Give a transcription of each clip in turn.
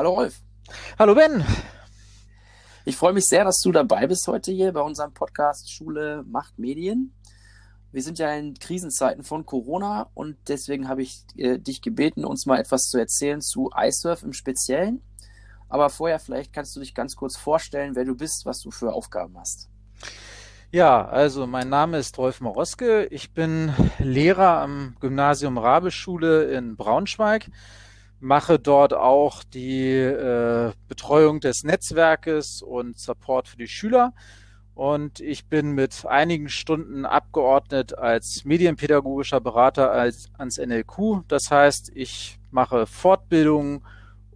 Hallo Rolf. Hallo Ben. Ich freue mich sehr, dass du dabei bist heute hier bei unserem Podcast Schule macht Medien. Wir sind ja in Krisenzeiten von Corona und deswegen habe ich äh, dich gebeten, uns mal etwas zu erzählen zu iSurf im Speziellen. Aber vorher vielleicht kannst du dich ganz kurz vorstellen, wer du bist, was du für Aufgaben hast. Ja, also mein Name ist Rolf Moroske. Ich bin Lehrer am Gymnasium Rabeschule in Braunschweig, mache dort auch die äh, Betreuung des Netzwerkes und Support für die Schüler und ich bin mit einigen Stunden abgeordnet als medienpädagogischer Berater als, ans NLQ. Das heißt, ich mache Fortbildungen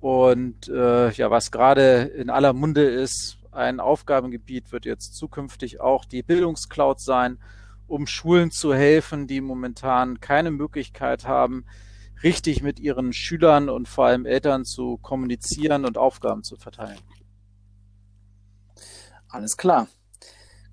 und äh, ja, was gerade in aller Munde ist, ein Aufgabengebiet wird jetzt zukünftig auch die Bildungscloud sein, um Schulen zu helfen, die momentan keine Möglichkeit haben, richtig mit ihren Schülern und vor allem Eltern zu kommunizieren und Aufgaben zu verteilen. Alles klar.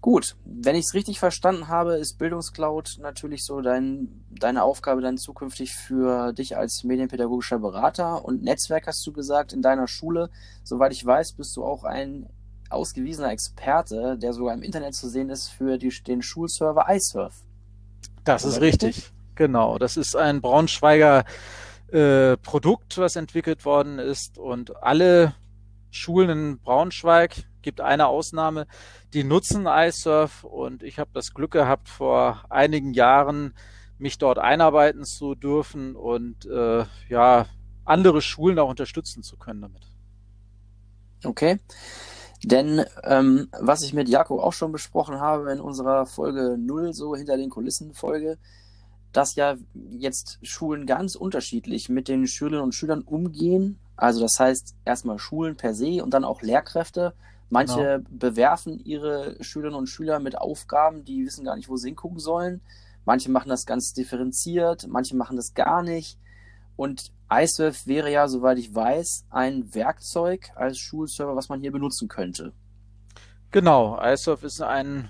Gut, wenn ich es richtig verstanden habe, ist Bildungscloud natürlich so dein, deine Aufgabe dann zukünftig für dich als medienpädagogischer Berater und Netzwerk hast du gesagt in deiner Schule. Soweit ich weiß, bist du auch ein ausgewiesener Experte, der sogar im Internet zu sehen ist für die, den Schulserver iSurf. Das ist richtig? richtig, genau. Das ist ein Braunschweiger äh, Produkt, was entwickelt worden ist und alle Schulen in Braunschweig, gibt eine Ausnahme, die nutzen iSurf und ich habe das Glück gehabt, vor einigen Jahren mich dort einarbeiten zu dürfen und äh, ja, andere Schulen auch unterstützen zu können damit. Okay. Denn ähm, was ich mit Jakob auch schon besprochen habe in unserer Folge 0, so hinter den Kulissen Folge, dass ja jetzt Schulen ganz unterschiedlich mit den Schülerinnen und Schülern umgehen. Also das heißt erstmal Schulen per se und dann auch Lehrkräfte. Manche genau. bewerfen ihre Schülerinnen und Schüler mit Aufgaben, die wissen gar nicht, wo sie hingucken sollen. Manche machen das ganz differenziert, manche machen das gar nicht. Und iSurf wäre ja, soweit ich weiß, ein Werkzeug als Schulserver, was man hier benutzen könnte. Genau, iSurf ist ein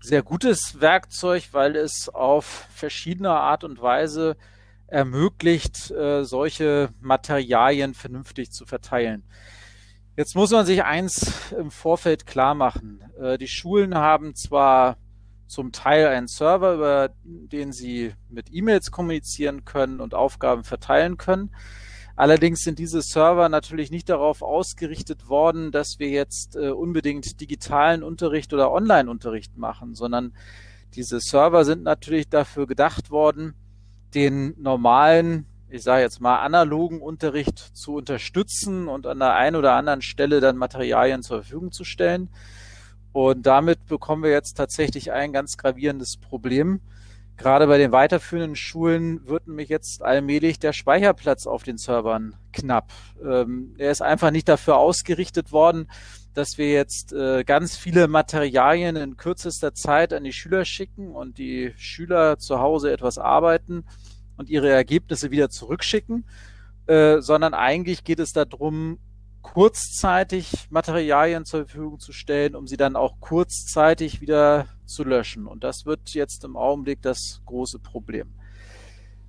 sehr gutes Werkzeug, weil es auf verschiedene Art und Weise ermöglicht, äh, solche Materialien vernünftig zu verteilen. Jetzt muss man sich eins im Vorfeld klar machen. Äh, die Schulen haben zwar zum Teil einen Server, über den sie mit E-Mails kommunizieren können und Aufgaben verteilen können. Allerdings sind diese Server natürlich nicht darauf ausgerichtet worden, dass wir jetzt äh, unbedingt digitalen Unterricht oder Online-Unterricht machen, sondern diese Server sind natürlich dafür gedacht worden, den normalen ich sage jetzt mal, analogen Unterricht zu unterstützen und an der einen oder anderen Stelle dann Materialien zur Verfügung zu stellen. Und damit bekommen wir jetzt tatsächlich ein ganz gravierendes Problem. Gerade bei den weiterführenden Schulen wird nämlich jetzt allmählich der Speicherplatz auf den Servern knapp. Ähm, er ist einfach nicht dafür ausgerichtet worden, dass wir jetzt äh, ganz viele Materialien in kürzester Zeit an die Schüler schicken und die Schüler zu Hause etwas arbeiten und ihre Ergebnisse wieder zurückschicken, äh, sondern eigentlich geht es darum, kurzzeitig Materialien zur Verfügung zu stellen, um sie dann auch kurzzeitig wieder zu löschen. Und das wird jetzt im Augenblick das große Problem.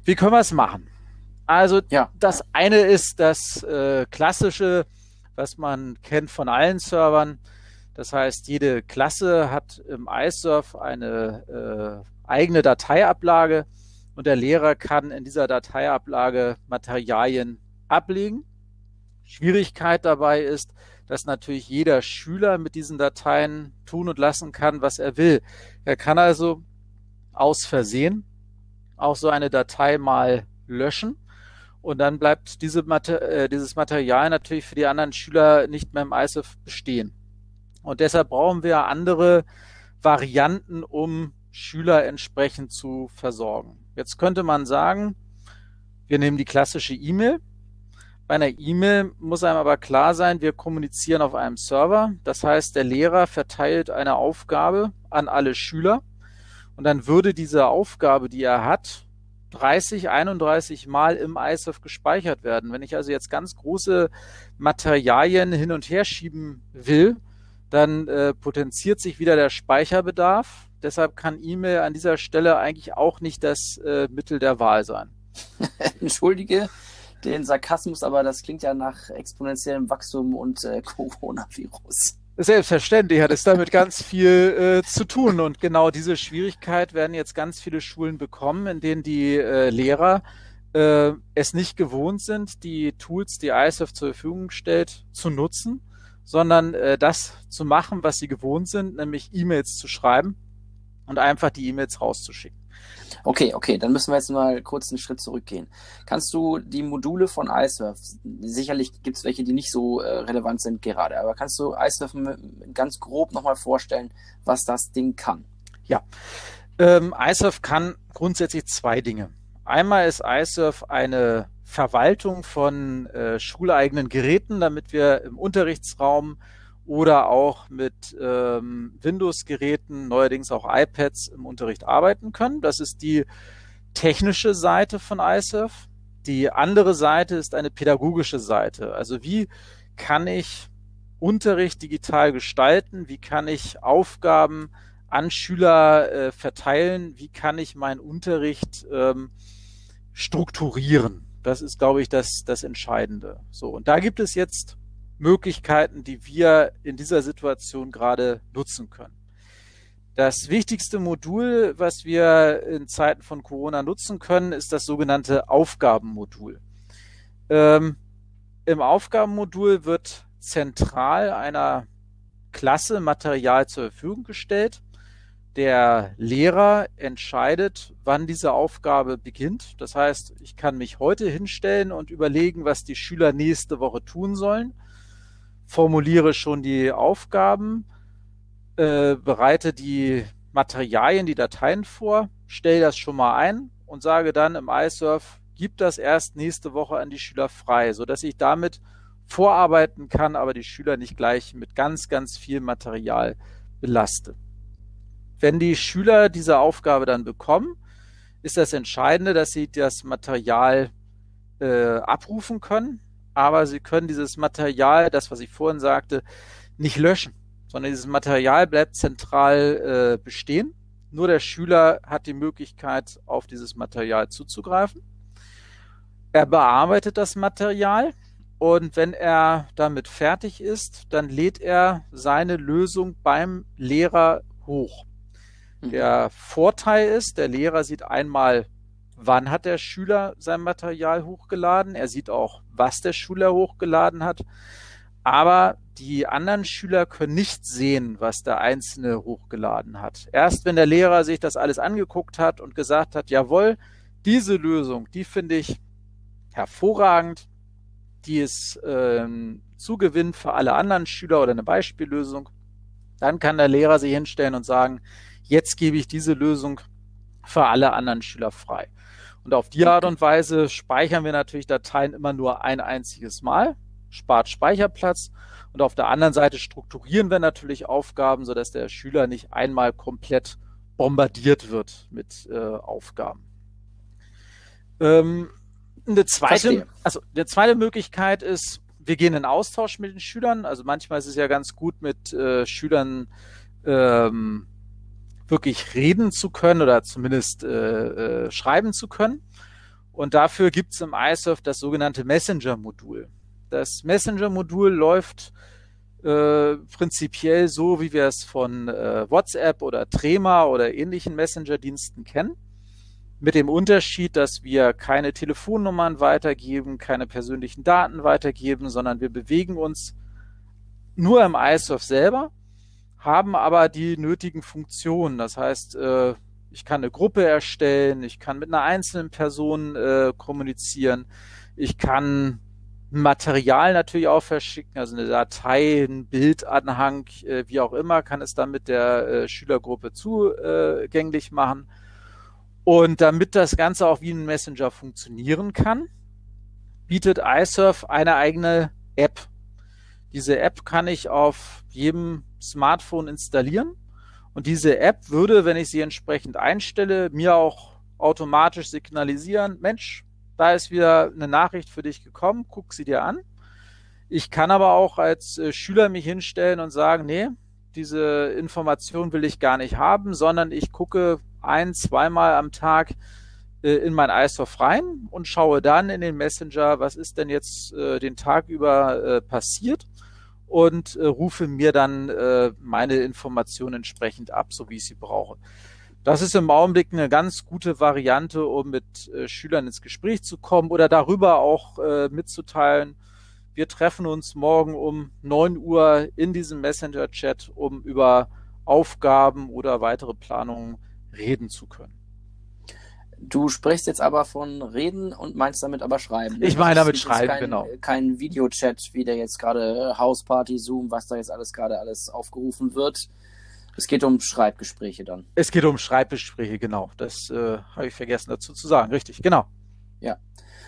Wie können wir es machen? Also ja. das eine ist das äh, klassische, was man kennt von allen Servern. Das heißt, jede Klasse hat im iSurf eine äh, eigene Dateiablage und der Lehrer kann in dieser Dateiablage Materialien ablegen. Schwierigkeit dabei ist, dass natürlich jeder Schüler mit diesen Dateien tun und lassen kann, was er will. Er kann also aus Versehen auch so eine Datei mal löschen und dann bleibt diese Mater äh, dieses Material natürlich für die anderen Schüler nicht mehr im ISIF bestehen. Und deshalb brauchen wir andere Varianten, um Schüler entsprechend zu versorgen. Jetzt könnte man sagen, wir nehmen die klassische E-Mail. Bei einer E-Mail muss einem aber klar sein, wir kommunizieren auf einem Server. Das heißt, der Lehrer verteilt eine Aufgabe an alle Schüler und dann würde diese Aufgabe, die er hat, 30, 31 Mal im ISOF gespeichert werden. Wenn ich also jetzt ganz große Materialien hin und her schieben will, dann äh, potenziert sich wieder der Speicherbedarf Deshalb kann E-Mail an dieser Stelle eigentlich auch nicht das äh, Mittel der Wahl sein. Entschuldige, den Sarkasmus, aber das klingt ja nach exponentiellem Wachstum und äh, Coronavirus. Selbstverständlich hat es damit ganz viel äh, zu tun. Und genau diese Schwierigkeit werden jetzt ganz viele Schulen bekommen, in denen die äh, Lehrer äh, es nicht gewohnt sind, die Tools, die ISF zur Verfügung stellt, zu nutzen, sondern äh, das zu machen, was sie gewohnt sind, nämlich E-Mails zu schreiben und einfach die E-Mails rauszuschicken. Okay, okay, dann müssen wir jetzt mal kurz einen Schritt zurückgehen. Kannst du die Module von iSurf, sicherlich gibt es welche, die nicht so äh, relevant sind gerade, aber kannst du iSurf ganz grob nochmal vorstellen, was das Ding kann? Ja, ähm, iSurf kann grundsätzlich zwei Dinge. Einmal ist iSurf eine Verwaltung von äh, schuleigenen Geräten, damit wir im Unterrichtsraum oder auch mit ähm, Windows-Geräten, neuerdings auch iPads im Unterricht arbeiten können. Das ist die technische Seite von iSurf. Die andere Seite ist eine pädagogische Seite. Also wie kann ich Unterricht digital gestalten? Wie kann ich Aufgaben an Schüler äh, verteilen? Wie kann ich meinen Unterricht ähm, strukturieren? Das ist, glaube ich, das, das Entscheidende. So. Und da gibt es jetzt Möglichkeiten, die wir in dieser Situation gerade nutzen können. Das wichtigste Modul, was wir in Zeiten von Corona nutzen können, ist das sogenannte Aufgabenmodul. Ähm, Im Aufgabenmodul wird zentral einer Klasse Material zur Verfügung gestellt. Der Lehrer entscheidet, wann diese Aufgabe beginnt. Das heißt, ich kann mich heute hinstellen und überlegen, was die Schüler nächste Woche tun sollen formuliere schon die Aufgaben, äh, bereite die Materialien, die Dateien vor, stelle das schon mal ein und sage dann im iSurf, gib das erst nächste Woche an die Schüler frei, sodass ich damit vorarbeiten kann, aber die Schüler nicht gleich mit ganz, ganz viel Material belaste. Wenn die Schüler diese Aufgabe dann bekommen, ist das Entscheidende, dass sie das Material äh, abrufen können aber sie können dieses Material, das was ich vorhin sagte, nicht löschen, sondern dieses Material bleibt zentral äh, bestehen. Nur der Schüler hat die Möglichkeit, auf dieses Material zuzugreifen. Er bearbeitet das Material und wenn er damit fertig ist, dann lädt er seine Lösung beim Lehrer hoch. Mhm. Der Vorteil ist, der Lehrer sieht einmal wann hat der Schüler sein Material hochgeladen. Er sieht auch, was der Schüler hochgeladen hat. Aber die anderen Schüler können nicht sehen, was der Einzelne hochgeladen hat. Erst wenn der Lehrer sich das alles angeguckt hat und gesagt hat, jawohl, diese Lösung, die finde ich hervorragend, die ist ähm, Zugewinn für alle anderen Schüler oder eine Beispiellösung, dann kann der Lehrer sich hinstellen und sagen, jetzt gebe ich diese Lösung für alle anderen Schüler frei. Und auf die Art und Weise speichern wir natürlich Dateien immer nur ein einziges Mal, spart Speicherplatz. Und auf der anderen Seite strukturieren wir natürlich Aufgaben, sodass der Schüler nicht einmal komplett bombardiert wird mit äh, Aufgaben. Ähm, eine zweite, also eine zweite Möglichkeit ist, wir gehen in Austausch mit den Schülern. Also manchmal ist es ja ganz gut, mit äh, Schülern ähm, wirklich reden zu können oder zumindest äh, äh, schreiben zu können. Und dafür gibt es im iSurf das sogenannte Messenger-Modul. Das Messenger-Modul läuft äh, prinzipiell so, wie wir es von äh, WhatsApp oder Trema oder ähnlichen Messenger-Diensten kennen. Mit dem Unterschied, dass wir keine Telefonnummern weitergeben, keine persönlichen Daten weitergeben, sondern wir bewegen uns nur im iSurf selber haben aber die nötigen Funktionen. Das heißt, äh, ich kann eine Gruppe erstellen, ich kann mit einer einzelnen Person äh, kommunizieren, ich kann Material natürlich auch verschicken, also eine Datei, ein Bildanhang, äh, wie auch immer, kann es dann mit der äh, Schülergruppe zugänglich machen. Und damit das Ganze auch wie ein Messenger funktionieren kann, bietet iSurf eine eigene App. Diese App kann ich auf jedem Smartphone installieren. Und diese App würde, wenn ich sie entsprechend einstelle, mir auch automatisch signalisieren, Mensch, da ist wieder eine Nachricht für dich gekommen, guck sie dir an. Ich kann aber auch als äh, Schüler mich hinstellen und sagen, nee, diese Information will ich gar nicht haben, sondern ich gucke ein, zweimal am Tag äh, in mein iSoft rein und schaue dann in den Messenger, was ist denn jetzt äh, den Tag über passiert und äh, rufe mir dann äh, meine Informationen entsprechend ab, so wie ich sie brauche. Das ist im Augenblick eine ganz gute Variante, um mit äh, Schülern ins Gespräch zu kommen oder darüber auch äh, mitzuteilen. Wir treffen uns morgen um neun Uhr in diesem Messenger-Chat, um über Aufgaben oder weitere Planungen reden zu können. Du sprichst jetzt aber von Reden und meinst damit aber Schreiben. Ne? Ich meine damit Schreiben, kein, genau. Kein Videochat, wie der jetzt gerade Hausparty, Zoom, was da jetzt alles gerade alles aufgerufen wird. Es geht um Schreibgespräche dann. Es geht um Schreibgespräche, genau. Das äh, habe ich vergessen dazu zu sagen. Richtig, genau. Ja.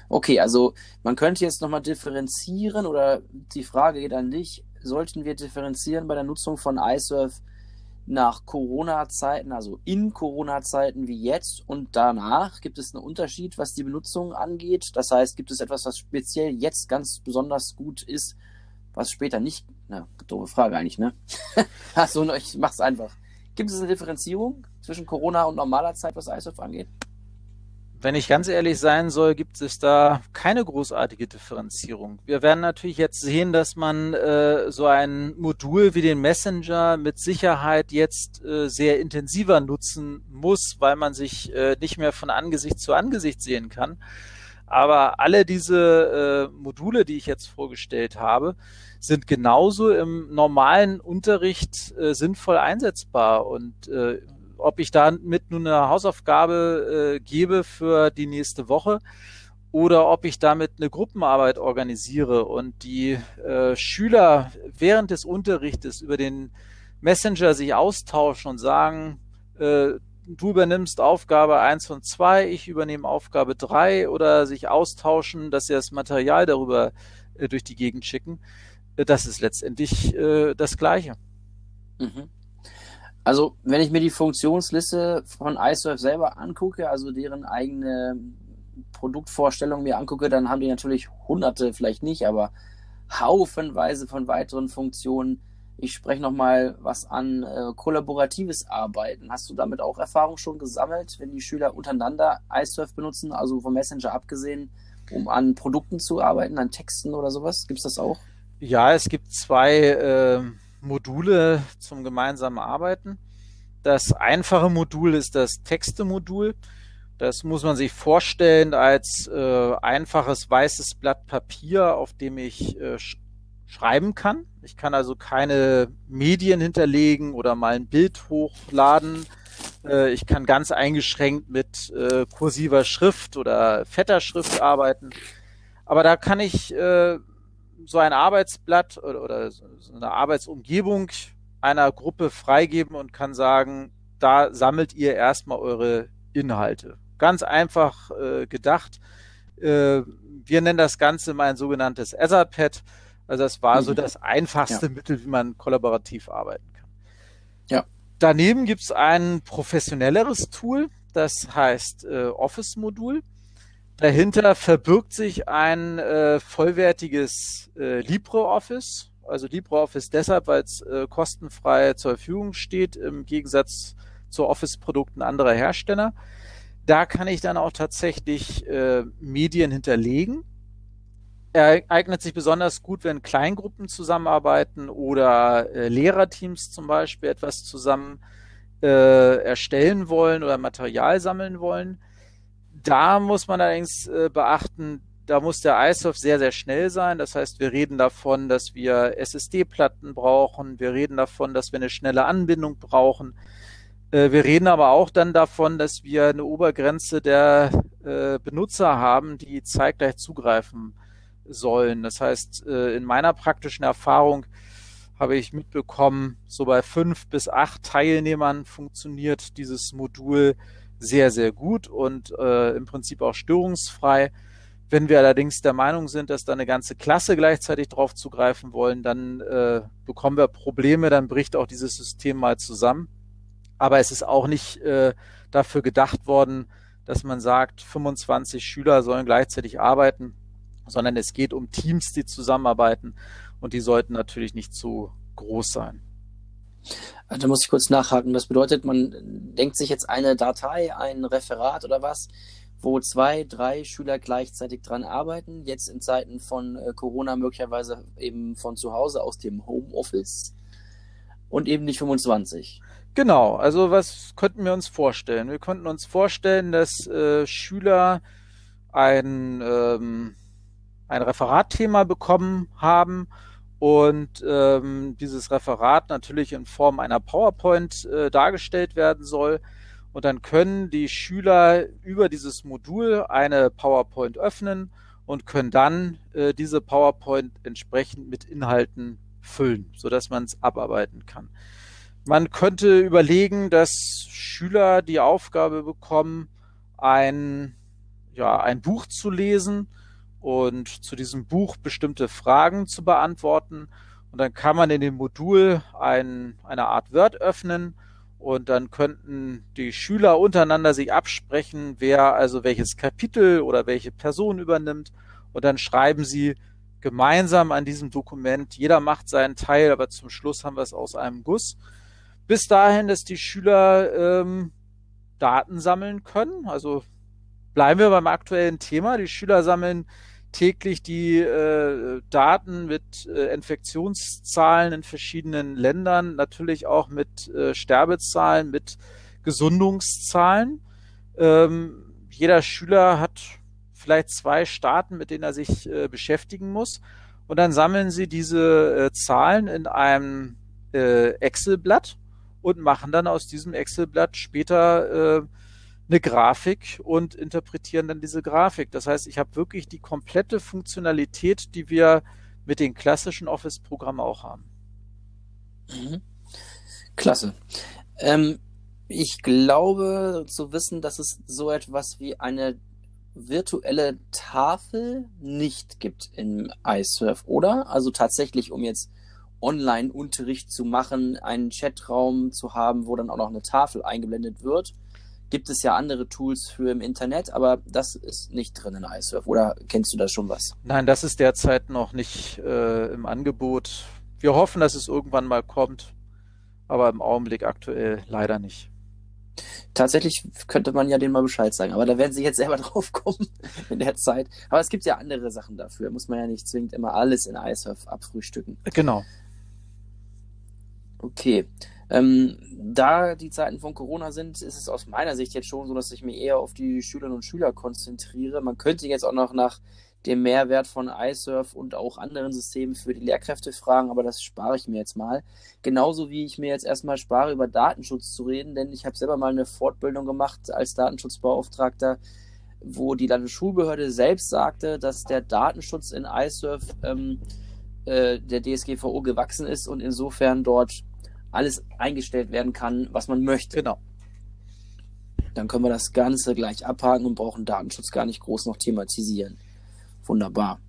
Okay, also man könnte jetzt nochmal differenzieren oder die Frage geht an dich. Sollten wir differenzieren bei der Nutzung von iSurf nach Corona-Zeiten, also in Corona-Zeiten wie jetzt und danach? Gibt es einen Unterschied, was die Benutzung angeht? Das heißt, gibt es etwas, was speziell jetzt ganz besonders gut ist, was später nicht? Na, doofe Frage eigentlich, ne? Achso, ich mach's einfach. Gibt es eine Differenzierung zwischen Corona und normaler Zeit, was ISOF angeht? Wenn ich ganz ehrlich sein soll, gibt es da keine großartige Differenzierung. Wir werden natürlich jetzt sehen, dass man äh, so ein Modul wie den Messenger mit Sicherheit jetzt äh, sehr intensiver nutzen muss, weil man sich äh, nicht mehr von Angesicht zu Angesicht sehen kann. Aber alle diese äh, Module, die ich jetzt vorgestellt habe, sind genauso im normalen Unterricht äh, sinnvoll einsetzbar. Und äh, ob ich damit nun eine Hausaufgabe äh, gebe für die nächste Woche oder ob ich damit eine Gruppenarbeit organisiere und die äh, Schüler während des Unterrichtes über den Messenger sich austauschen und sagen, äh, du übernimmst Aufgabe eins und zwei, ich übernehme Aufgabe drei oder sich austauschen, dass sie das Material darüber äh, durch die Gegend schicken, äh, das ist letztendlich äh, das Gleiche. Mhm. Also, wenn ich mir die Funktionsliste von iSurf selber angucke, also deren eigene Produktvorstellung mir angucke, dann haben die natürlich hunderte, vielleicht nicht, aber haufenweise von weiteren Funktionen. Ich spreche nochmal was an äh, kollaboratives Arbeiten. Hast du damit auch Erfahrung schon gesammelt, wenn die Schüler untereinander iSurf benutzen, also vom Messenger abgesehen, um an Produkten zu arbeiten, an Texten oder sowas? Gibt es das auch? Ja, es gibt zwei äh, Module zum gemeinsamen Arbeiten. Das einfache Modul ist das Texte-Modul. Das muss man sich vorstellen als äh, einfaches weißes Blatt Papier, auf dem ich äh, sch schreiben kann. Ich kann also keine Medien hinterlegen oder mal ein Bild hochladen. Äh, ich kann ganz eingeschränkt mit äh, kursiver Schrift oder fetter Schrift arbeiten. Aber da kann ich äh, so ein Arbeitsblatt oder, oder so eine Arbeitsumgebung einer Gruppe freigeben und kann sagen, da sammelt ihr erstmal eure Inhalte. Ganz einfach äh, gedacht. Äh, wir nennen das Ganze mein sogenanntes Etherpad. Also das war mhm. so das einfachste ja. Mittel, wie man kollaborativ arbeiten kann. Ja. Daneben gibt es ein professionelleres Tool, das heißt äh, Office-Modul. Dahinter verbirgt sich ein äh, vollwertiges äh, LibreOffice. Also LibreOffice deshalb, weil es äh, kostenfrei zur Verfügung steht, im Gegensatz zu Office-Produkten anderer Hersteller. Da kann ich dann auch tatsächlich äh, Medien hinterlegen. Er eignet sich besonders gut, wenn Kleingruppen zusammenarbeiten oder äh, Lehrerteams zum Beispiel etwas zusammen äh, erstellen wollen oder Material sammeln wollen da muss man allerdings äh, beachten, da muss der ISOF sehr, sehr schnell sein. Das heißt, wir reden davon, dass wir SSD-Platten brauchen. Wir reden davon, dass wir eine schnelle Anbindung brauchen. Äh, wir reden aber auch dann davon, dass wir eine Obergrenze der äh, Benutzer haben, die zeitgleich zugreifen sollen. Das heißt, äh, in meiner praktischen Erfahrung habe ich mitbekommen, so bei fünf bis acht Teilnehmern funktioniert dieses Modul sehr, sehr gut und äh, im Prinzip auch störungsfrei. Wenn wir allerdings der Meinung sind, dass da eine ganze Klasse gleichzeitig drauf zugreifen wollen, dann äh, bekommen wir Probleme, dann bricht auch dieses System mal zusammen. Aber es ist auch nicht äh, dafür gedacht worden, dass man sagt, 25 Schüler sollen gleichzeitig arbeiten, sondern es geht um Teams, die zusammenarbeiten und die sollten natürlich nicht zu groß sein. Da muss ich kurz nachhaken. Das bedeutet, man denkt sich jetzt eine Datei, ein Referat oder was wo zwei, drei Schüler gleichzeitig dran arbeiten. Jetzt in Zeiten von äh, Corona möglicherweise eben von zu Hause aus dem Homeoffice und eben nicht 25. Genau, also was könnten wir uns vorstellen? Wir könnten uns vorstellen, dass äh, Schüler ein, ähm, ein Referatthema bekommen haben und ähm, dieses Referat natürlich in Form einer PowerPoint äh, dargestellt werden soll. Und dann können die Schüler über dieses Modul eine PowerPoint öffnen und können dann äh, diese PowerPoint entsprechend mit Inhalten füllen, sodass man es abarbeiten kann. Man könnte überlegen, dass Schüler die Aufgabe bekommen, ein, ja, ein Buch zu lesen und zu diesem Buch bestimmte Fragen zu beantworten. Und dann kann man in dem Modul ein, eine Art Word öffnen und dann könnten die Schüler untereinander sich absprechen, wer also welches Kapitel oder welche Person übernimmt. Und dann schreiben sie gemeinsam an diesem Dokument. Jeder macht seinen Teil, aber zum Schluss haben wir es aus einem Guss bis dahin, dass die Schüler ähm, Daten sammeln können. Also bleiben wir beim aktuellen Thema. Die Schüler sammeln täglich die äh, Daten mit äh, Infektionszahlen in verschiedenen Ländern, natürlich auch mit äh, Sterbezahlen, mit Gesundungszahlen. Ähm, jeder Schüler hat vielleicht zwei Staaten, mit denen er sich äh, beschäftigen muss. Und dann sammeln sie diese äh, Zahlen in einem äh, Excel-Blatt und machen dann aus diesem Excel-Blatt später äh, eine Grafik und interpretieren dann diese Grafik. Das heißt, ich habe wirklich die komplette Funktionalität, die wir mit den klassischen Office-Programmen auch haben. Mhm. Klasse. Ähm, ich glaube zu wissen, dass es so etwas wie eine virtuelle Tafel nicht gibt im iSurf, oder? Also tatsächlich, um jetzt Online-Unterricht zu machen, einen Chatraum zu haben, wo dann auch noch eine Tafel eingeblendet wird. Gibt es ja andere Tools für im Internet, aber das ist nicht drin in iSurf. Oder kennst du da schon was? Nein, das ist derzeit noch nicht äh, im Angebot. Wir hoffen, dass es irgendwann mal kommt, aber im Augenblick aktuell leider nicht. Tatsächlich könnte man ja denen mal Bescheid sagen, aber da werden sie jetzt selber drauf kommen in der Zeit. Aber es gibt ja andere Sachen dafür. Muss man ja nicht zwingend immer alles in iSurf abfrühstücken. Genau. Okay. Ähm, da die Zeiten von Corona sind, ist es aus meiner Sicht jetzt schon so, dass ich mich eher auf die Schülerinnen und Schüler konzentriere. Man könnte jetzt auch noch nach dem Mehrwert von iSurf und auch anderen Systemen für die Lehrkräfte fragen, aber das spare ich mir jetzt mal. Genauso wie ich mir jetzt erstmal spare, über Datenschutz zu reden, denn ich habe selber mal eine Fortbildung gemacht als Datenschutzbeauftragter, wo die Landesschulbehörde selbst sagte, dass der Datenschutz in iSurf ähm, äh, der DSGVO gewachsen ist und insofern dort alles eingestellt werden kann, was man möchte. Genau. Dann können wir das Ganze gleich abhaken und brauchen Datenschutz gar nicht groß noch thematisieren. Wunderbar.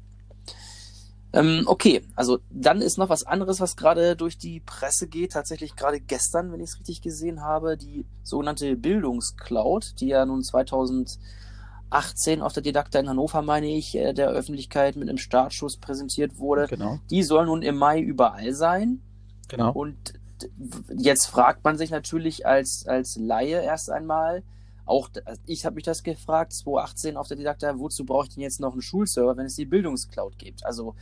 Ähm, okay, also dann ist noch was anderes, was gerade durch die Presse geht. Tatsächlich gerade gestern, wenn ich es richtig gesehen habe, die sogenannte Bildungscloud, die ja nun 2018 auf der Didakta in Hannover, meine ich, äh, der Öffentlichkeit mit einem Startschuss präsentiert wurde. Genau. Die soll nun im Mai überall sein. Genau. Und jetzt fragt man sich natürlich als, als Laie erst einmal, auch ich habe mich das gefragt, 2018 auf der Didakta, wozu brauche ich denn jetzt noch einen Schulserver, wenn es die Bildungscloud gibt? Also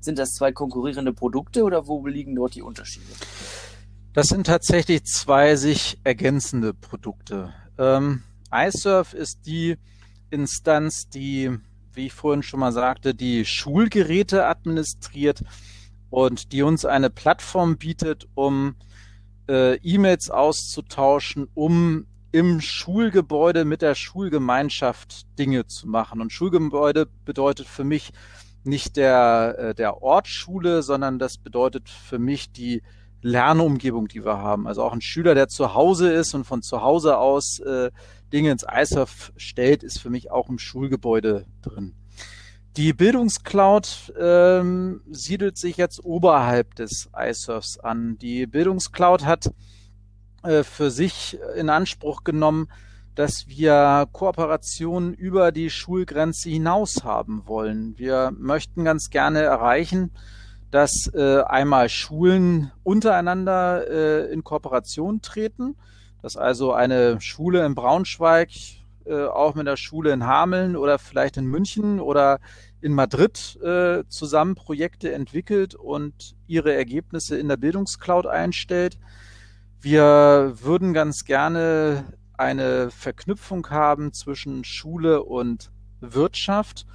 sind das zwei konkurrierende Produkte oder wo liegen dort die Unterschiede? Das sind tatsächlich zwei sich ergänzende Produkte. Ähm, iSurf ist die Instanz, die, wie ich vorhin schon mal sagte, die Schulgeräte administriert und die uns eine Plattform bietet, um äh, E-Mails auszutauschen, um im Schulgebäude mit der Schulgemeinschaft Dinge zu machen. Und Schulgebäude bedeutet für mich nicht der, äh, der Ort Schule, sondern das bedeutet für mich die Lernumgebung, die wir haben. Also auch ein Schüler, der zu Hause ist und von zu Hause aus äh, Dinge ins ISOF stellt, ist für mich auch im Schulgebäude drin. Die Bildungscloud ähm, siedelt sich jetzt oberhalb des iSurfs an. Die Bildungscloud hat äh, für sich in Anspruch genommen, dass wir Kooperationen über die Schulgrenze hinaus haben wollen. Wir möchten ganz gerne erreichen, dass äh, einmal Schulen untereinander äh, in Kooperation treten, dass also eine Schule in Braunschweig äh, auch mit der Schule in Hameln oder vielleicht in München oder in Madrid äh, zusammen Projekte entwickelt und ihre Ergebnisse in der Bildungscloud einstellt. Wir würden ganz gerne eine Verknüpfung haben zwischen Schule und Wirtschaft.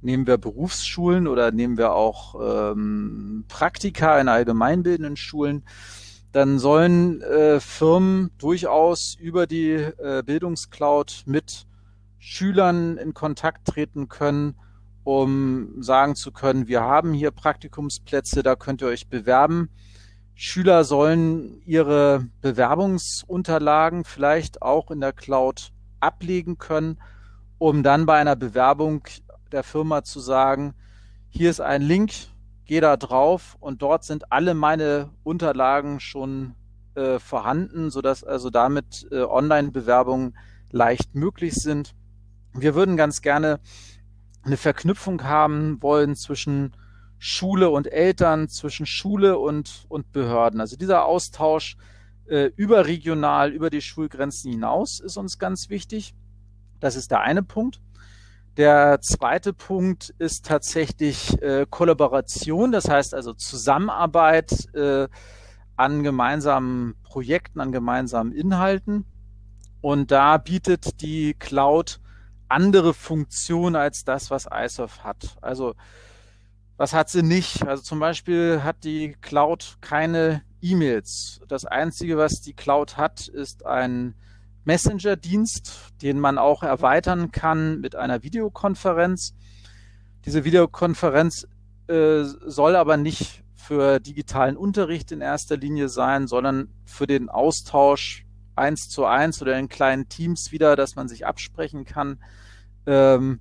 Nehmen wir Berufsschulen oder nehmen wir auch ähm, Praktika in allgemeinbildenden Schulen, dann sollen äh, Firmen durchaus über die äh, Bildungscloud mit Schülern in Kontakt treten können, um sagen zu können, wir haben hier Praktikumsplätze, da könnt ihr euch bewerben. Schüler sollen ihre Bewerbungsunterlagen vielleicht auch in der Cloud ablegen können, um dann bei einer Bewerbung der Firma zu sagen, hier ist ein Link, geh da drauf und dort sind alle meine Unterlagen schon äh, vorhanden, sodass also damit äh, Online-Bewerbungen leicht möglich sind. Wir würden ganz gerne eine Verknüpfung haben wollen zwischen Schule und Eltern, zwischen Schule und, und Behörden. Also dieser Austausch äh, überregional, über die Schulgrenzen hinaus ist uns ganz wichtig. Das ist der eine Punkt. Der zweite Punkt ist tatsächlich äh, Kollaboration, das heißt also Zusammenarbeit äh, an gemeinsamen Projekten, an gemeinsamen Inhalten. Und da bietet die Cloud andere Funktionen als das, was ISOF hat. Also was hat sie nicht? Also zum Beispiel hat die Cloud keine E-Mails. Das Einzige, was die Cloud hat, ist ein Messenger-Dienst, den man auch erweitern kann mit einer Videokonferenz. Diese Videokonferenz äh, soll aber nicht für digitalen Unterricht in erster Linie sein, sondern für den Austausch eins zu eins oder in kleinen Teams wieder, dass man sich absprechen kann. Ähm,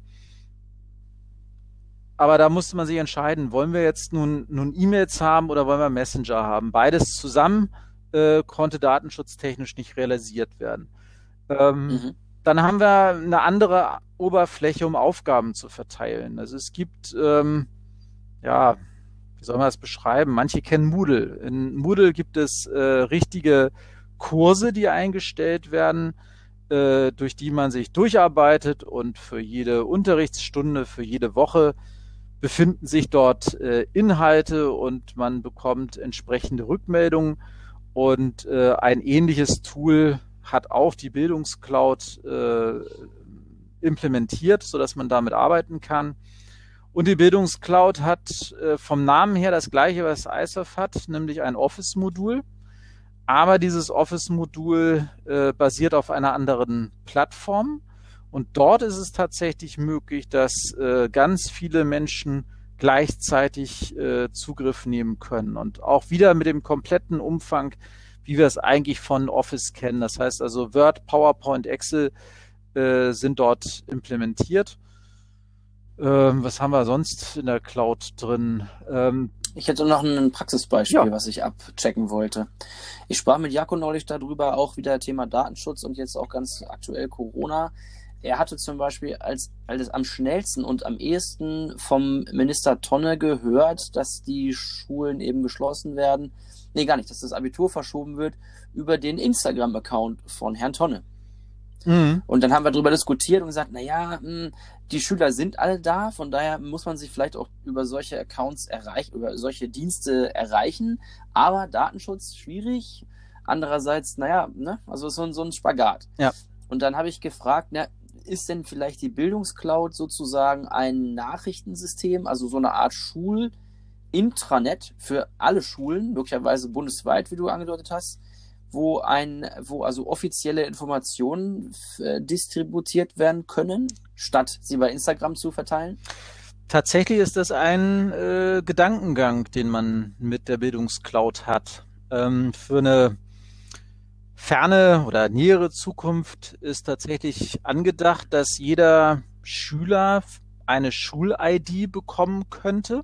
aber da musste man sich entscheiden, wollen wir jetzt nun, nun E-Mails haben oder wollen wir Messenger haben? Beides zusammen äh, konnte datenschutztechnisch nicht realisiert werden. Ähm, mhm. Dann haben wir eine andere Oberfläche, um Aufgaben zu verteilen. Also es gibt, ähm, ja, wie soll man das beschreiben? Manche kennen Moodle. In Moodle gibt es äh, richtige Kurse, die eingestellt werden, äh, durch die man sich durcharbeitet und für jede Unterrichtsstunde, für jede Woche befinden sich dort äh, Inhalte und man bekommt entsprechende Rückmeldungen und äh, ein ähnliches Tool hat auch die Bildungscloud äh, implementiert, so dass man damit arbeiten kann. Und die Bildungscloud hat äh, vom Namen her das gleiche, was ISOF hat, nämlich ein Office-Modul. Aber dieses Office-Modul äh, basiert auf einer anderen Plattform. Und dort ist es tatsächlich möglich, dass äh, ganz viele Menschen gleichzeitig äh, Zugriff nehmen können. Und auch wieder mit dem kompletten Umfang wie wir es eigentlich von Office kennen. Das heißt also Word, PowerPoint, Excel äh, sind dort implementiert. Ähm, was haben wir sonst in der Cloud drin? Ähm, ich hätte noch ein Praxisbeispiel, ja. was ich abchecken wollte. Ich sprach mit Jako neulich darüber, auch wieder Thema Datenschutz und jetzt auch ganz aktuell Corona. Er hatte zum Beispiel als, als am schnellsten und am ehesten vom Minister Tonne gehört, dass die Schulen eben geschlossen werden nee, gar nicht, dass das Abitur verschoben wird über den Instagram-Account von Herrn Tonne. Mhm. Und dann haben wir darüber diskutiert und gesagt, naja, hm, die Schüler sind alle da, von daher muss man sich vielleicht auch über solche Accounts erreichen, über solche Dienste erreichen, aber Datenschutz schwierig. Andererseits, naja, ne, also so, so ein Spagat. Ja. Und dann habe ich gefragt, na, ist denn vielleicht die Bildungscloud sozusagen ein Nachrichtensystem, also so eine Art Schul- Intranet für alle Schulen, möglicherweise bundesweit, wie du angedeutet hast, wo ein, wo also offizielle Informationen äh, distributiert werden können, statt sie bei Instagram zu verteilen? Tatsächlich ist das ein äh, Gedankengang, den man mit der Bildungscloud hat. Ähm, für eine ferne oder nähere Zukunft ist tatsächlich angedacht, dass jeder Schüler eine Schul-ID bekommen könnte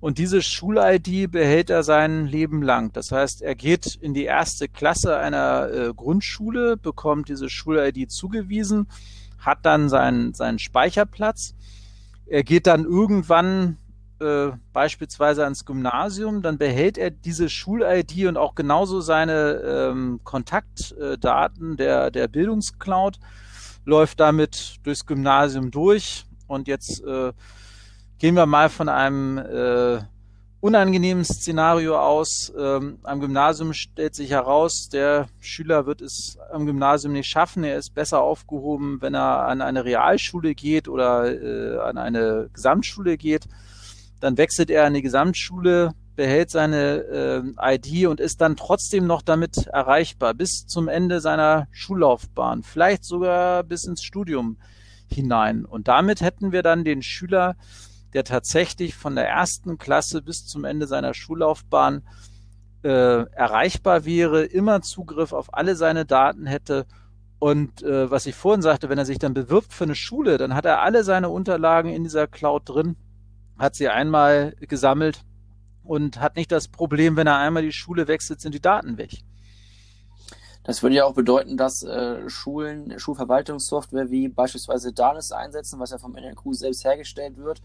und diese Schul-ID behält er sein Leben lang. Das heißt, er geht in die erste Klasse einer äh, Grundschule, bekommt diese Schul-ID zugewiesen, hat dann seinen, seinen Speicherplatz. Er geht dann irgendwann äh, beispielsweise ans Gymnasium, dann behält er diese Schul-ID und auch genauso seine ähm, Kontaktdaten der, der Bildungscloud läuft damit durchs Gymnasium durch und jetzt äh, gehen wir mal von einem äh, unangenehmen Szenario aus. Ähm, am Gymnasium stellt sich heraus, der Schüler wird es am Gymnasium nicht schaffen. Er ist besser aufgehoben, wenn er an eine Realschule geht oder äh, an eine Gesamtschule geht. Dann wechselt er an die Gesamtschule, behält seine äh, ID und ist dann trotzdem noch damit erreichbar bis zum Ende seiner Schullaufbahn, vielleicht sogar bis ins Studium hinein. Und damit hätten wir dann den Schüler, der tatsächlich von der ersten Klasse bis zum Ende seiner Schullaufbahn äh, erreichbar wäre, immer Zugriff auf alle seine Daten hätte. Und äh, was ich vorhin sagte, wenn er sich dann bewirbt für eine Schule, dann hat er alle seine Unterlagen in dieser Cloud drin, hat sie einmal gesammelt und hat nicht das Problem, wenn er einmal die Schule wechselt, sind die Daten weg. Das würde ja auch bedeuten, dass äh, Schulen Schulverwaltungssoftware wie beispielsweise DANIS einsetzen, was ja vom NLQ selbst hergestellt wird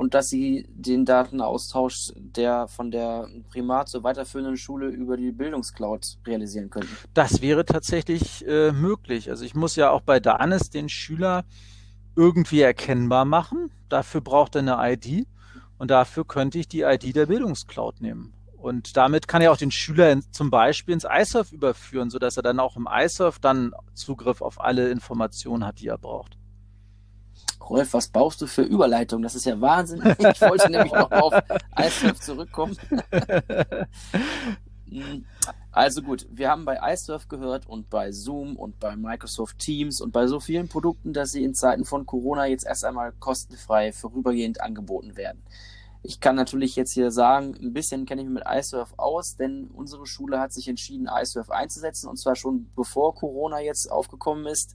und dass sie den Datenaustausch der von der Primar zur weiterführenden Schule über die Bildungscloud realisieren könnten. Das wäre tatsächlich äh, möglich. Also ich muss ja auch bei DANIS den Schüler irgendwie erkennbar machen. Dafür braucht er eine ID und dafür könnte ich die ID der Bildungscloud nehmen. Und damit kann er auch den Schüler in, zum Beispiel ins iSurf überführen, sodass er dann auch im iSurf dann Zugriff auf alle Informationen hat, die er braucht. Rolf, was baust du für Überleitung? Das ist ja Wahnsinn. Ich wollte nämlich noch auf iSurf zurückkommen. also gut, wir haben bei iSurf gehört und bei Zoom und bei Microsoft Teams und bei so vielen Produkten, dass sie in Zeiten von Corona jetzt erst einmal kostenfrei vorübergehend angeboten werden. Ich kann natürlich jetzt hier sagen, ein bisschen kenne ich mich mit iSurf aus, denn unsere Schule hat sich entschieden, iSurf einzusetzen und zwar schon bevor Corona jetzt aufgekommen ist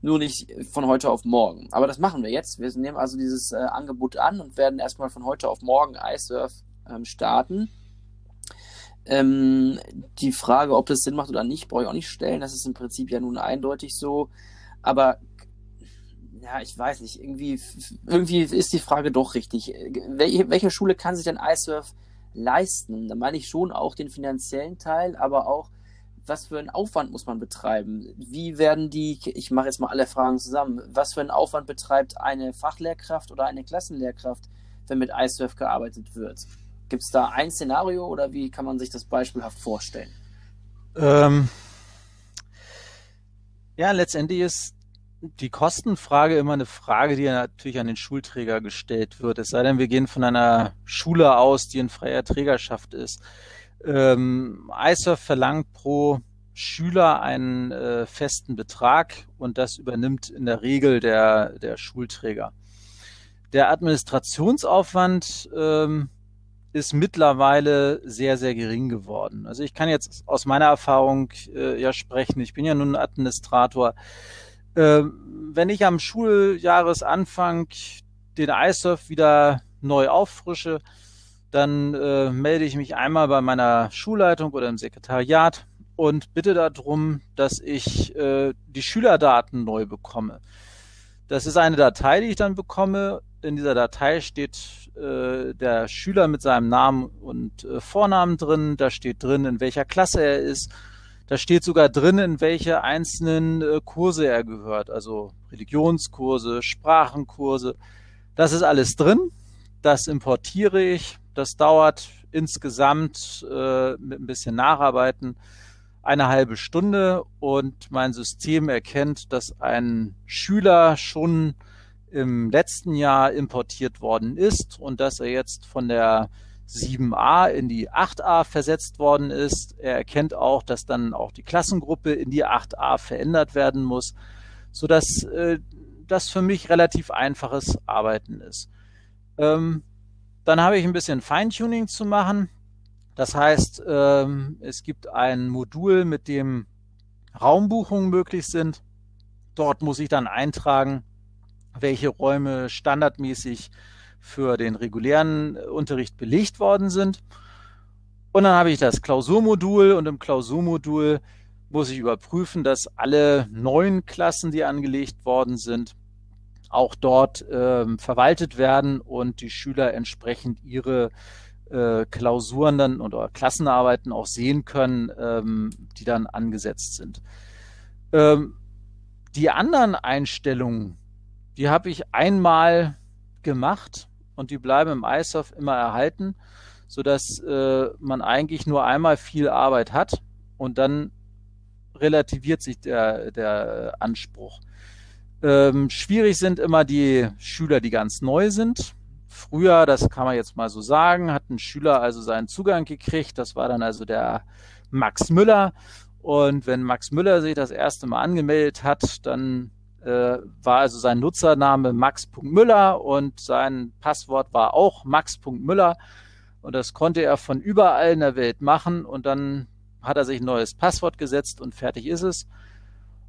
nur nicht von heute auf morgen. Aber das machen wir jetzt. Wir nehmen also dieses äh, Angebot an und werden erstmal von heute auf morgen iSurf ähm, starten. Ähm, die Frage, ob das Sinn macht oder nicht, brauche ich auch nicht stellen. Das ist im Prinzip ja nun eindeutig so. Aber ja, ich weiß nicht, irgendwie, irgendwie ist die Frage doch richtig. Welche, welche Schule kann sich denn iSurf leisten? Da meine ich schon auch den finanziellen Teil, aber auch was für einen Aufwand muss man betreiben? Wie werden die, ich mache jetzt mal alle Fragen zusammen, was für einen Aufwand betreibt eine Fachlehrkraft oder eine Klassenlehrkraft, wenn mit iSurf gearbeitet wird? Gibt es da ein Szenario oder wie kann man sich das beispielhaft vorstellen? Ähm, ja, letztendlich ist die Kostenfrage immer eine Frage, die natürlich an den Schulträger gestellt wird. Es sei denn, wir gehen von einer Schule aus, die in freier Trägerschaft ist. Ähm, iSurf verlangt pro Schüler einen äh, festen Betrag und das übernimmt in der Regel der, der Schulträger. Der Administrationsaufwand ähm, ist mittlerweile sehr, sehr gering geworden. Also ich kann jetzt aus meiner Erfahrung äh, ja sprechen. Ich bin ja nun Administrator. Äh, wenn ich am Schuljahresanfang den iSurf wieder neu auffrische, dann äh, melde ich mich einmal bei meiner Schulleitung oder im Sekretariat und bitte darum, dass ich äh, die Schülerdaten neu bekomme. Das ist eine Datei, die ich dann bekomme. In dieser Datei steht äh, der Schüler mit seinem Namen und äh, Vornamen drin. Da steht drin, in welcher Klasse er ist. Da steht sogar drin, in welche einzelnen äh, Kurse er gehört. Also Religionskurse, Sprachenkurse. Das ist alles drin. Das importiere ich das dauert insgesamt äh, mit ein bisschen Nacharbeiten eine halbe Stunde und mein System erkennt, dass ein Schüler schon im letzten Jahr importiert worden ist und dass er jetzt von der 7a in die 8a versetzt worden ist. Er erkennt auch, dass dann auch die Klassengruppe in die 8a verändert werden muss, sodass äh, das für mich relativ einfaches Arbeiten ist. Ähm, dann habe ich ein bisschen Feintuning zu machen. Das heißt, ähm, es gibt ein Modul, mit dem Raumbuchungen möglich sind. Dort muss ich dann eintragen, welche Räume standardmäßig für den regulären Unterricht belegt worden sind. Und dann habe ich das Klausurmodul und im Klausurmodul muss ich überprüfen, dass alle neuen Klassen, die angelegt worden sind, auch dort ähm, verwaltet werden und die Schüler entsprechend ihre äh, Klausuren dann oder Klassenarbeiten auch sehen können, ähm, die dann angesetzt sind. Ähm, die anderen Einstellungen, die habe ich einmal gemacht und die bleiben im ISOF immer erhalten, sodass äh, man eigentlich nur einmal viel Arbeit hat und dann relativiert sich der, der Anspruch. Ähm, schwierig sind immer die Schüler, die ganz neu sind. Früher, das kann man jetzt mal so sagen, hat ein Schüler also seinen Zugang gekriegt. Das war dann also der Max Müller. Und wenn Max Müller sich das erste Mal angemeldet hat, dann äh, war also sein Nutzername max.müller und sein Passwort war auch max.müller. Und das konnte er von überall in der Welt machen. Und dann hat er sich ein neues Passwort gesetzt und fertig ist es.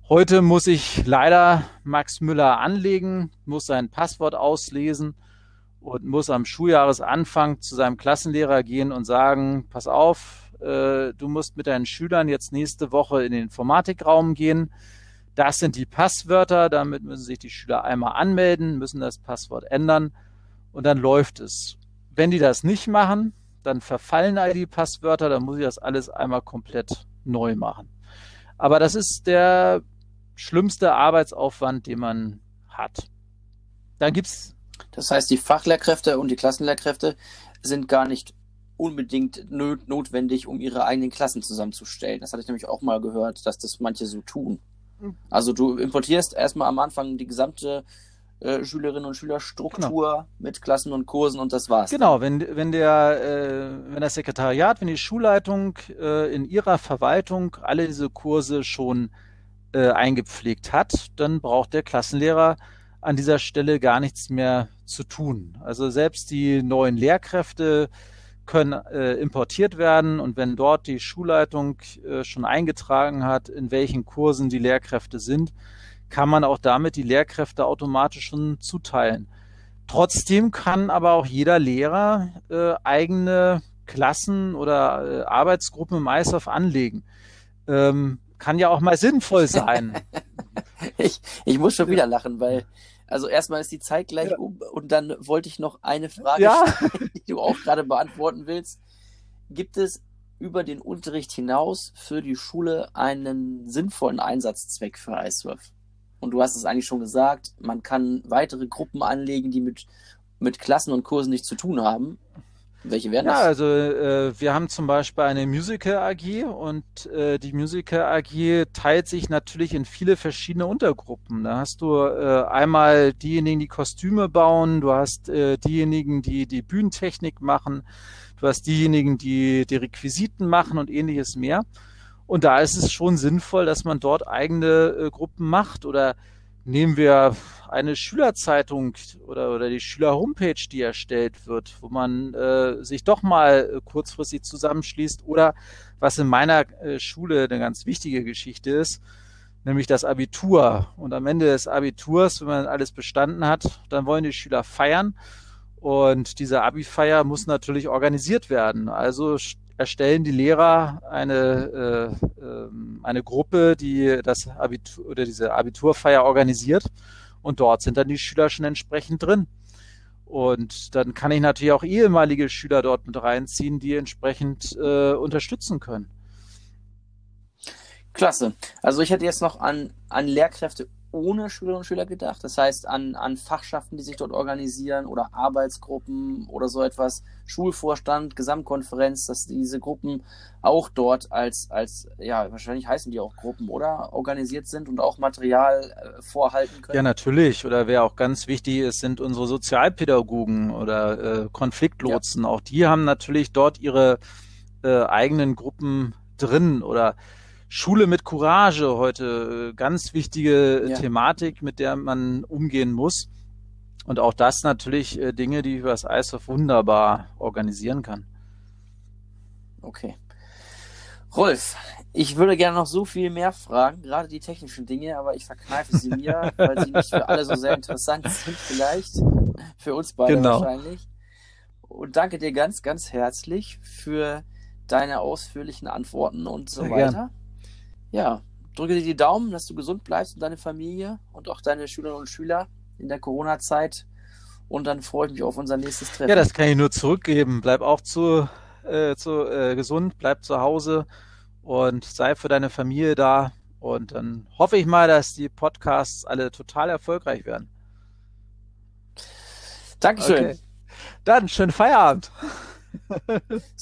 Heute muss ich leider Max Müller anlegen, muss sein Passwort auslesen und muss am Schuljahresanfang zu seinem Klassenlehrer gehen und sagen, pass auf, äh, du musst mit deinen Schülern jetzt nächste Woche in den Informatikraum gehen. Das sind die Passwörter, damit müssen sich die Schüler einmal anmelden, müssen das Passwort ändern und dann läuft es. Wenn die das nicht machen, dann verfallen all die Passwörter, dann muss ich das alles einmal komplett neu machen. Aber das ist der schlimmste Arbeitsaufwand, den man hat. Dann gibt's. Das heißt, die Fachlehrkräfte und die Klassenlehrkräfte sind gar nicht unbedingt notwendig, um ihre eigenen Klassen zusammenzustellen. Das hatte ich nämlich auch mal gehört, dass das manche so tun. Hm. Also du importierst erstmal am Anfang die gesamte äh, Schülerinnen und Schülerstruktur genau. mit Klassen und Kursen und das war's. Genau, wenn, wenn der, äh, wenn das Sekretariat, wenn die Schulleitung äh, in ihrer Verwaltung alle diese Kurse schon äh, eingepflegt hat, dann braucht der Klassenlehrer an dieser Stelle gar nichts mehr zu tun. Also selbst die neuen Lehrkräfte können äh, importiert werden und wenn dort die Schulleitung äh, schon eingetragen hat, in welchen Kursen die Lehrkräfte sind, kann man auch damit die Lehrkräfte automatisch schon zuteilen. Trotzdem kann aber auch jeder Lehrer äh, eigene Klassen oder äh, Arbeitsgruppen im ISOF anlegen. Ähm, kann ja auch mal sinnvoll sein. ich, ich muss schon wieder lachen, weil also erstmal ist die Zeit gleich ja. um und dann wollte ich noch eine Frage ja. stellen, die du auch gerade beantworten willst. Gibt es über den Unterricht hinaus für die Schule einen sinnvollen Einsatzzweck für iSurf? Und du hast es eigentlich schon gesagt, man kann weitere Gruppen anlegen, die mit, mit Klassen und Kursen nichts zu tun haben. Welche wären das? Ja, also äh, wir haben zum Beispiel eine Musical AG und äh, die Musical AG teilt sich natürlich in viele verschiedene Untergruppen. Da hast du äh, einmal diejenigen, die Kostüme bauen, du hast äh, diejenigen, die die Bühnentechnik machen, du hast diejenigen, die die Requisiten machen und ähnliches mehr. Und da ist es schon sinnvoll, dass man dort eigene äh, Gruppen macht oder nehmen wir eine Schülerzeitung oder, oder die Schüler-Homepage, die erstellt wird, wo man äh, sich doch mal äh, kurzfristig zusammenschließt oder was in meiner äh, Schule eine ganz wichtige Geschichte ist, nämlich das Abitur. Und am Ende des Abiturs, wenn man alles bestanden hat, dann wollen die Schüler feiern. Und diese Abi-Feier muss natürlich organisiert werden. Also erstellen die Lehrer eine, äh, äh, eine Gruppe, die das Abitur oder diese Abiturfeier organisiert und dort sind dann die Schüler schon entsprechend drin. Und dann kann ich natürlich auch ehemalige Schüler dort mit reinziehen, die entsprechend äh, unterstützen können. Klasse. Also ich hätte jetzt noch an, an Lehrkräfte ohne Schülerinnen und Schüler gedacht. Das heißt an, an Fachschaften, die sich dort organisieren oder Arbeitsgruppen oder so etwas, Schulvorstand, Gesamtkonferenz, dass diese Gruppen auch dort als, als ja, wahrscheinlich heißen die auch Gruppen, oder? Organisiert sind und auch Material äh, vorhalten können. Ja, natürlich. Oder wer auch ganz wichtig ist, sind unsere Sozialpädagogen oder äh, Konfliktlotsen. Ja. Auch die haben natürlich dort ihre äh, eigenen Gruppen drin oder Schule mit Courage heute, äh, ganz wichtige ja. Thematik, mit der man umgehen muss. Und auch das natürlich äh, Dinge, die über das ISOF wunderbar organisieren kann. Okay. Rolf, ich würde gerne noch so viel mehr fragen, gerade die technischen Dinge, aber ich verkneife sie mir, weil sie nicht für alle so sehr interessant sind, vielleicht. Für uns beide genau. wahrscheinlich. Und danke dir ganz, ganz herzlich für deine ausführlichen Antworten und so sehr weiter. Gern ja, drücke dir die Daumen, dass du gesund bleibst und deine Familie und auch deine Schülerinnen und Schüler in der Corona-Zeit. Und dann freue ich mich auf unser nächstes Treffen. Ja, das kann ich nur zurückgeben. Bleib auch zu, äh, zu äh, gesund, bleib zu Hause und sei für deine Familie da Und dann hoffe ich mal, dass die Podcasts alle total erfolgreich werden. Dankeschön. Okay. Dann schönen Feierabend.